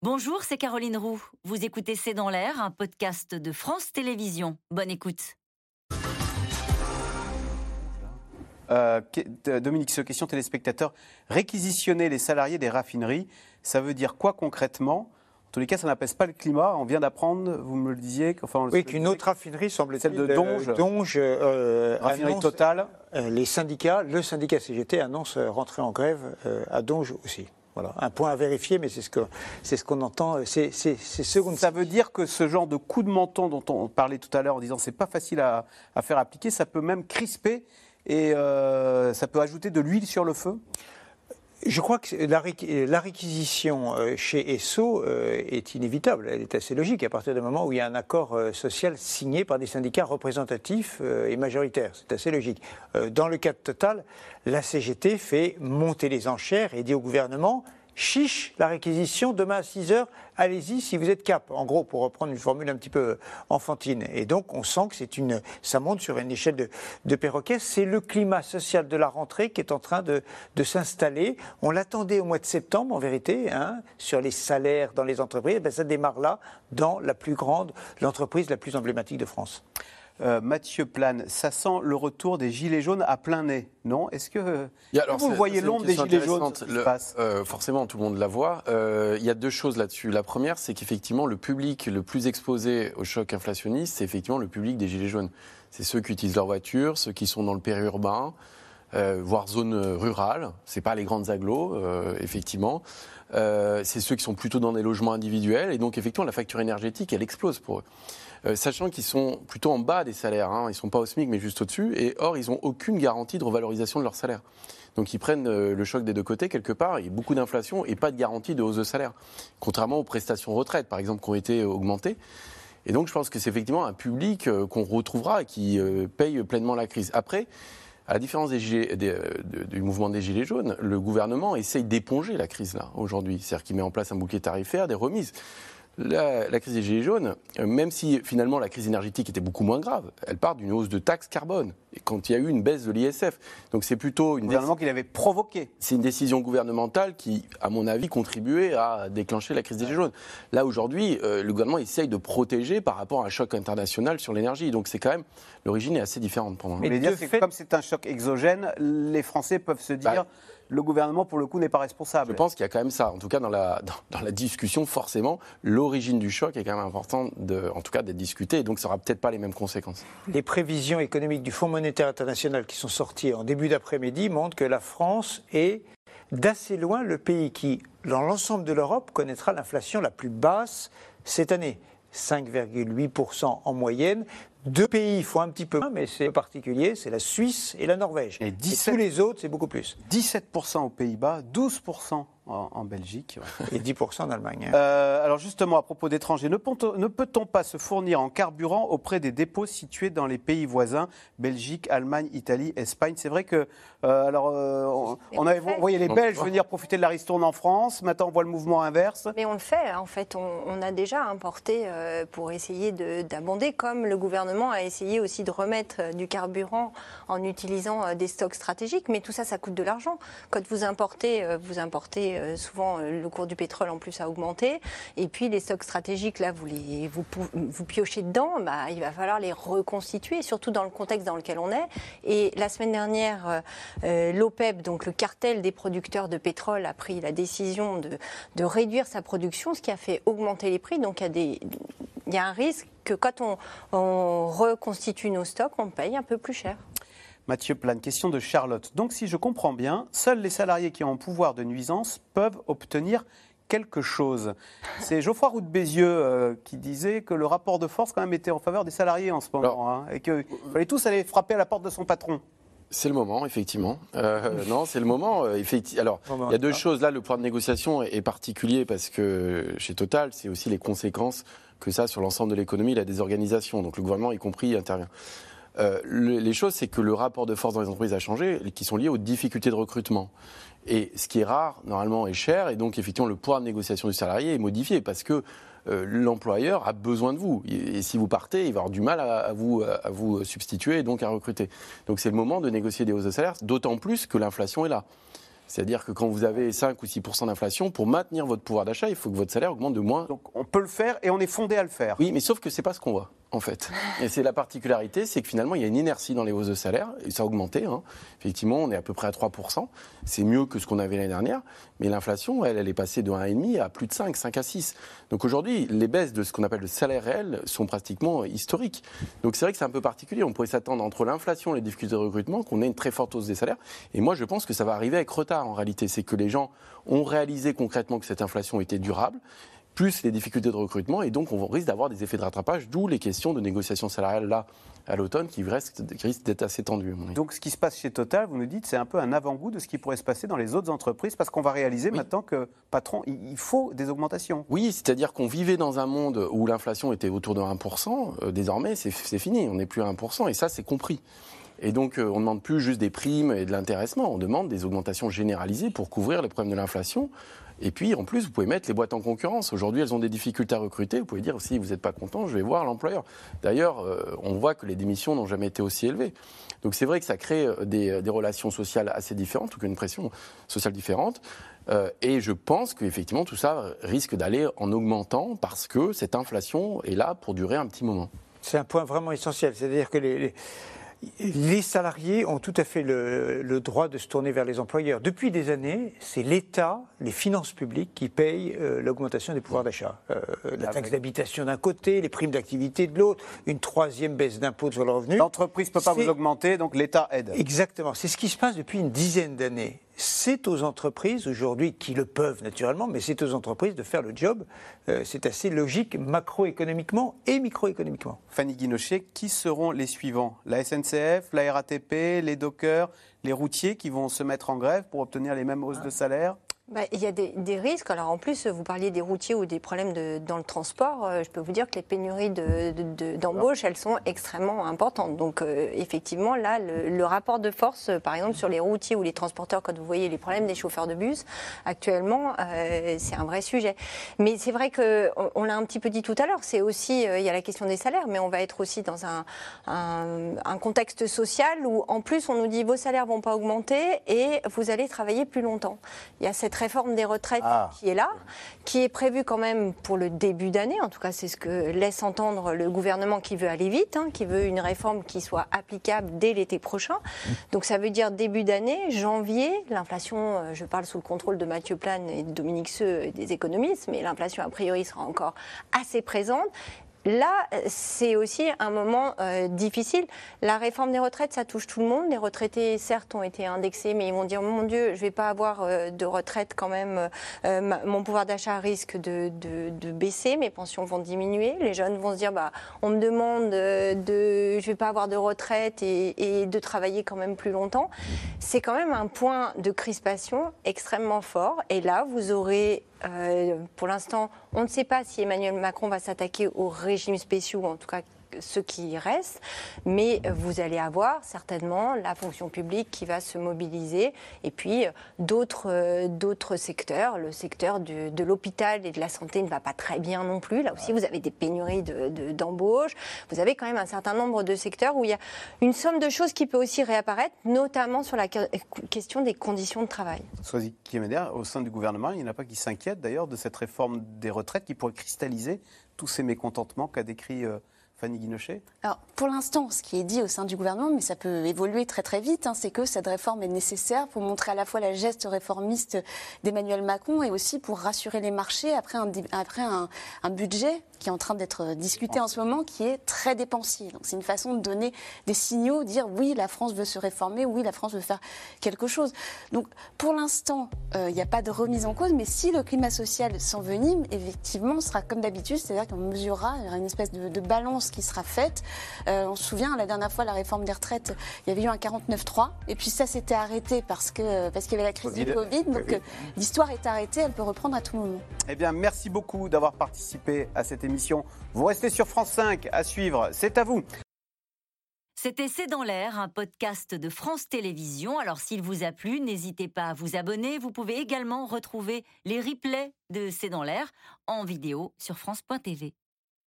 Bonjour, c'est Caroline Roux. Vous écoutez C'est dans l'air, un podcast de France Télévisions. Bonne écoute. Euh, Dominique, ce question téléspectateur. Réquisitionner les salariés des raffineries, ça veut dire quoi concrètement? En tous les cas, ça n'apaise pas le climat. On vient d'apprendre, vous me le disiez. Enfin, oui, qu'une autre raffinerie semble celle de Donge, euh, Donge euh, raffinerie totale. les syndicats, le syndicat CGT annonce rentrer en grève à Donge aussi. Un point à vérifier, mais c'est ce qu'on ce qu'on entend. C'est. Ça veut dire que ce genre de coup de menton dont on parlait tout à l'heure en disant c'est pas facile à, à, faire appliquer, ça peut même crisper et euh, ça peut ajouter de l'huile sur le feu? Je crois que la, réquisition euh, chez ESSO euh, est inévitable, elle est assez logique à partir du moment où il y a un accord social signé par des syndicats représentatifs et majoritaires. C'est assez logique. Dans le cas Total, la CGT fait monter les enchères et dit au gouvernement chiche la réquisition, demain à 6 heures, allez-y si vous êtes cap. En gros, pour reprendre une formule un petit peu enfantine. Et donc, on sent que c'est une, ça monte sur une échelle de, de perroquet. C'est le climat social de la rentrée qui est en train de, de s'installer. On l'attendait au mois de septembre, en vérité, hein, sur les salaires dans les entreprises. Ben, ça démarre là, dans la plus grande, l'entreprise la plus emblématique de France. Euh, Mathieu Plane, ça sent le retour des gilets jaunes à plein nez, non? Est-ce que, vous voyez l'ombre des gilets jaunes euh, Forcément, tout le monde la voit. Euh, il y a deux choses là-dessus. La première, c'est qu'effectivement, le public le plus exposé au choc inflationniste, c'est effectivement le public des gilets jaunes. C'est ceux qui utilisent leur voiture, ceux qui sont dans le périurbain, voire zone rurale. C'est pas les grandes agglos, effectivement. c'est ceux qui sont plutôt dans des logements individuels. Et donc, effectivement, la facture énergétique, elle explose pour eux. Euh, sachant qu'ils sont plutôt en bas des salaires. Hein. Ils sont pas au SMIC, mais juste au-dessus. Et or, ils n'ont aucune garantie de revalorisation de leur salaire. Donc ils prennent euh, le choc des deux côtés quelque part, il y a beaucoup d'inflation et pas de garantie de hausse de salaire. Contrairement aux prestations retraite, par exemple, qui ont été augmentées. Et donc je pense que c'est effectivement un public euh, qu'on retrouvera et qui paye pleinement la crise. Après, à différence des du mouvement des Gilets jaunes, le gouvernement essaye d'éponger la crise là aujourd'hui. C'est-à-dire qu'il met en place un bouquet tarifaire, des remises la, crise des Gilets jaunes, euh, même si finalement la crise énergétique était beaucoup moins grave, elle part d'une hausse de taxes carbone. Et quand il y a eu une baisse de l'ISF. Donc c'est plutôt une. gouvernement qu'il avait provoqué. C'est une décision gouvernementale qui, à mon avis, contribuait à déclencher la crise des Gilets jaunes. Là, aujourd'hui, euh, le gouvernement essaye de protéger par rapport à un choc international sur l'énergie. Donc c'est quand même. L'origine est assez différente pour moi. Mais dire, comme c'est un choc exogène, les Français peuvent se dire. Bah, le gouvernement, pour le coup, n'est pas responsable. Je pense qu'il y a quand même ça. En tout cas, dans la, dans, la discussion, forcément, l'origine du choc est quand même importante, de, en tout cas, d'être discutée. Et donc, ça n'aura peut-être pas les mêmes conséquences. Les prévisions économiques du Fonds monétaire international qui sont sorties en début d'après-midi montrent que la France est d'assez loin le pays qui, dans l'ensemble de l'Europe, connaîtra l'inflation la plus basse cette année. 5,8% en moyenne, deux pays font un petit peu moins, mais c'est particulier, c'est la Suisse et la Norvège. Et, tous les autres, c'est beaucoup plus. 17% aux Pays-Bas, 12% en, Belgique. Et 10% en Allemagne. Hein. Euh, alors justement, à propos d'étrangers, ne, peut-on pas se fournir en carburant auprès des dépôts situés dans les pays voisins, Belgique, Allemagne, Italie, Espagne? C'est vrai que, euh, alors, euh, on, avait, voyez les Belges venir profiter de la ristourne en France, maintenant on voit le mouvement inverse. Mais on le fait, en fait, on, a déjà importé pour essayer d'abonder, comme le gouvernement a essayé aussi de remettre du carburant en utilisant des stocks stratégiques, mais tout ça, ça coûte de l'argent. Quand vous importez, vous importez euh, souvent, euh, le cours du pétrole en plus a augmenté. Et puis les stocks stratégiques, là, vous, les, vous, piochez dedans, bah, il va falloir les reconstituer, surtout dans le contexte dans lequel on est. Et la semaine dernière, euh, l'OPEP, donc le cartel des producteurs de pétrole, a pris la décision de, de réduire sa production, ce qui a fait augmenter les prix. Donc il y a, des, il y a un risque que quand on, on reconstitue nos stocks, on paye un peu plus cher. Mathieu Plane, question de Charlotte. Donc, si je comprends bien, seuls les salariés qui ont un pouvoir de nuisance peuvent obtenir quelque chose. C'est Geoffroy Roux de Bézieux euh, qui disait que le rapport de force quand même était en faveur des salariés en ce moment hein, et qu'il fallait tous aller frapper à la porte de son patron. C'est le moment, effectivement. Euh, non, c'est le moment. Euh, Alors, il y a deux choses. Là, le pouvoir de négociation est particulier parce que chez Total, c'est aussi les conséquences que ça sur l'ensemble de l'économie, la désorganisation. Donc, le gouvernement, y compris, intervient. Euh, les choses, c'est que le rapport de force dans les entreprises a changé, qui sont liées aux difficultés de recrutement. Et ce qui est rare, normalement, est cher, et donc effectivement, le pouvoir de négociation du salarié est modifié parce que euh, l'employeur a besoin de vous. Et, si vous partez, il va avoir du mal à, vous, à vous substituer et donc à recruter. Donc c'est le moment de négocier des hausses de salaire, d'autant plus que l'inflation est là. C'est-à-dire que quand vous avez 5 ou 6% d'inflation, pour maintenir votre pouvoir d'achat, il faut que votre salaire augmente de moins. Donc on peut le faire et on est fondé à le faire. Oui, mais sauf que c'est pas ce qu'on voit en fait. Et c'est la particularité, c'est que finalement, il y a une inertie dans les hausses de salaire, et ça a augmenté. Hein. Effectivement, on est à peu près à 3%. C'est mieux que ce qu'on avait l'année dernière, mais l'inflation, elle, elle est passée de 1,5 à plus de 5, 5 à 6. Donc aujourd'hui, les baisses de ce qu'on appelle le salaire réel sont pratiquement historiques. Donc c'est vrai que c'est un peu particulier. On pourrait s'attendre entre l'inflation et les difficultés de recrutement qu'on ait une très forte hausse des salaires. Et moi, je pense que ça va arriver avec retard en réalité. C'est que les gens ont réalisé concrètement que cette inflation était durable plus les difficultés de recrutement, et donc on risque d'avoir des effets de rattrapage, d'où les questions de négociation salariale là à l'automne qui risquent, d'être assez tendues. Donc ce qui se passe chez Total, vous nous dites, c'est un peu un avant-goût de ce qui pourrait se passer dans les autres entreprises, parce qu'on va réaliser maintenant que, patron, il faut des augmentations. Oui, c'est-à-dire qu'on vivait dans un monde où l'inflation était autour de 1%, euh, désormais c'est fini, on n'est plus à 1%, et ça c'est compris. Et donc, euh, on ne demande plus juste des primes et de l'intéressement, on demande des augmentations généralisées pour couvrir les problèmes de l'inflation. Et puis, en plus, vous pouvez mettre les boîtes en concurrence. Aujourd'hui, elles ont des difficultés à recruter. Vous pouvez dire, si vous n'êtes pas content, je vais voir l'employeur. D'ailleurs, euh, on voit que les démissions n'ont jamais été aussi élevées. Donc, c'est vrai que ça crée euh, des, relations sociales assez différentes, ou qu'une pression sociale différente. et je pense qu'effectivement, tout ça risque d'aller en augmentant parce que cette inflation est là pour durer un petit moment. C'est un point vraiment essentiel. C'est-à-dire que les salariés ont tout à fait le, droit de se tourner vers les employeurs. Depuis des années, c'est l'État, les finances publiques qui payent euh, l'augmentation des pouvoirs d'achat. Euh, la taxe d'habitation d'un côté, les primes d'activité de l'autre, une troisième baisse d'impôt sur le revenu. L'entreprise ne peut pas vous augmenter, donc l'État aide. Exactement. C'est ce qui se passe depuis une dizaine d'années c'est aux entreprises aujourd'hui qui le peuvent naturellement, mais c'est aux entreprises de faire le job. Euh, c'est assez logique macroéconomiquement et microéconomiquement. Fanny Guinochet, qui seront les suivants? La SNCF, la RATP, les dockers, les routiers qui vont se mettre en grève pour obtenir les mêmes hausses de salaire? Bah, il y a des, risques. Alors en plus, vous parliez des routiers ou des problèmes dans le transport. Euh, je peux vous dire que les pénuries d'embauche, elles sont extrêmement importantes. Donc euh, effectivement, là, le, rapport de force, par exemple sur les routiers ou les transporteurs, quand vous voyez les problèmes des chauffeurs de bus, actuellement, euh, c'est un vrai sujet. Mais c'est vrai que on, l'a un petit peu dit tout à l'heure. C'est aussi, il y a la question des salaires, mais on va être aussi dans un, un, contexte social où en plus on nous dit vos salaires vont pas augmenter et vous allez travailler plus longtemps. Il y a cette réforme des retraites ah. qui est là, qui est prévue quand même pour le début d'année. En tout cas, c'est ce que laisse entendre le gouvernement qui veut aller vite, hein, qui veut une réforme qui soit applicable dès l'été prochain. Donc ça veut dire début d'année, janvier. L'inflation, euh, je parle sous le contrôle de Mathieu Plane et de Dominique Seux et des économistes, mais l'inflation a priori sera encore assez présente. Là, c'est aussi un moment euh, difficile. La réforme des retraites, ça touche tout le monde. Les retraités, certes, ont été indexés, mais ils vont dire mon Dieu, je ne vais pas avoir euh, de retraite quand même. Euh, mon pouvoir d'achat risque de, baisser, mes pensions vont diminuer. Les jeunes vont se dire bah, on me demande de, je vais pas avoir de retraite et, et de travailler quand même plus longtemps. C'est quand même un point de crispation extrêmement fort. Et là, vous aurez euh, pour l'instant, on ne sait pas si Emmanuel Macron va s'attaquer aux régimes spéciaux, en tout cas ce qui reste, mais vous allez avoir certainement la fonction publique qui va se mobiliser et puis euh, d'autres euh, d'autres secteurs. Le secteur de l'hôpital et de la santé ne va pas très bien non plus. Là aussi, vous avez des pénuries d'embauche. De, vous avez quand même un certain nombre de secteurs où il y a une somme de choses qui peut aussi réapparaître, notamment sur la question des conditions de travail. Sois-y, au sein du gouvernement, il n'y en a pas qui s'inquiètent d'ailleurs de cette réforme des retraites qui pourrait cristalliser tous ces mécontentements qu'a décrit euh, Fanny Guinochet Alors, pour l'instant, ce qui est dit au sein du gouvernement, mais ça peut évoluer très très vite, hein, c'est que cette réforme est nécessaire pour montrer à la fois la geste réformiste d'Emmanuel Macron et aussi pour rassurer les marchés après un, après un, budget qui est en train d'être discuté en ce moment, qui est très dépensier. Donc c'est une façon de donner des signaux, dire oui, la France veut se réformer, oui, la France veut faire quelque chose. Donc pour l'instant, euh, il n'y a pas de remise en cause, mais si le climat social s'envenime, effectivement, ce sera comme d'habitude, c'est-à-dire qu'on mesurera, une espèce de, balance qui sera faite. Euh, on se souvient, la dernière fois, la réforme des retraites, il y avait eu un 49-3, et puis ça s'était arrêté parce que parce qu'il y avait la crise du Covid. Donc euh, l'histoire est arrêtée, elle peut reprendre à tout moment. Eh bien, merci beaucoup d'avoir participé à cette émission. Vous restez sur France 5 à suivre. C'est à vous. C'était C'est dans l'air, un podcast de France Télévisions. Alors s'il vous a plu, n'hésitez pas à vous abonner. Vous pouvez également retrouver les replays de C'est dans l'air en vidéo sur France.tv.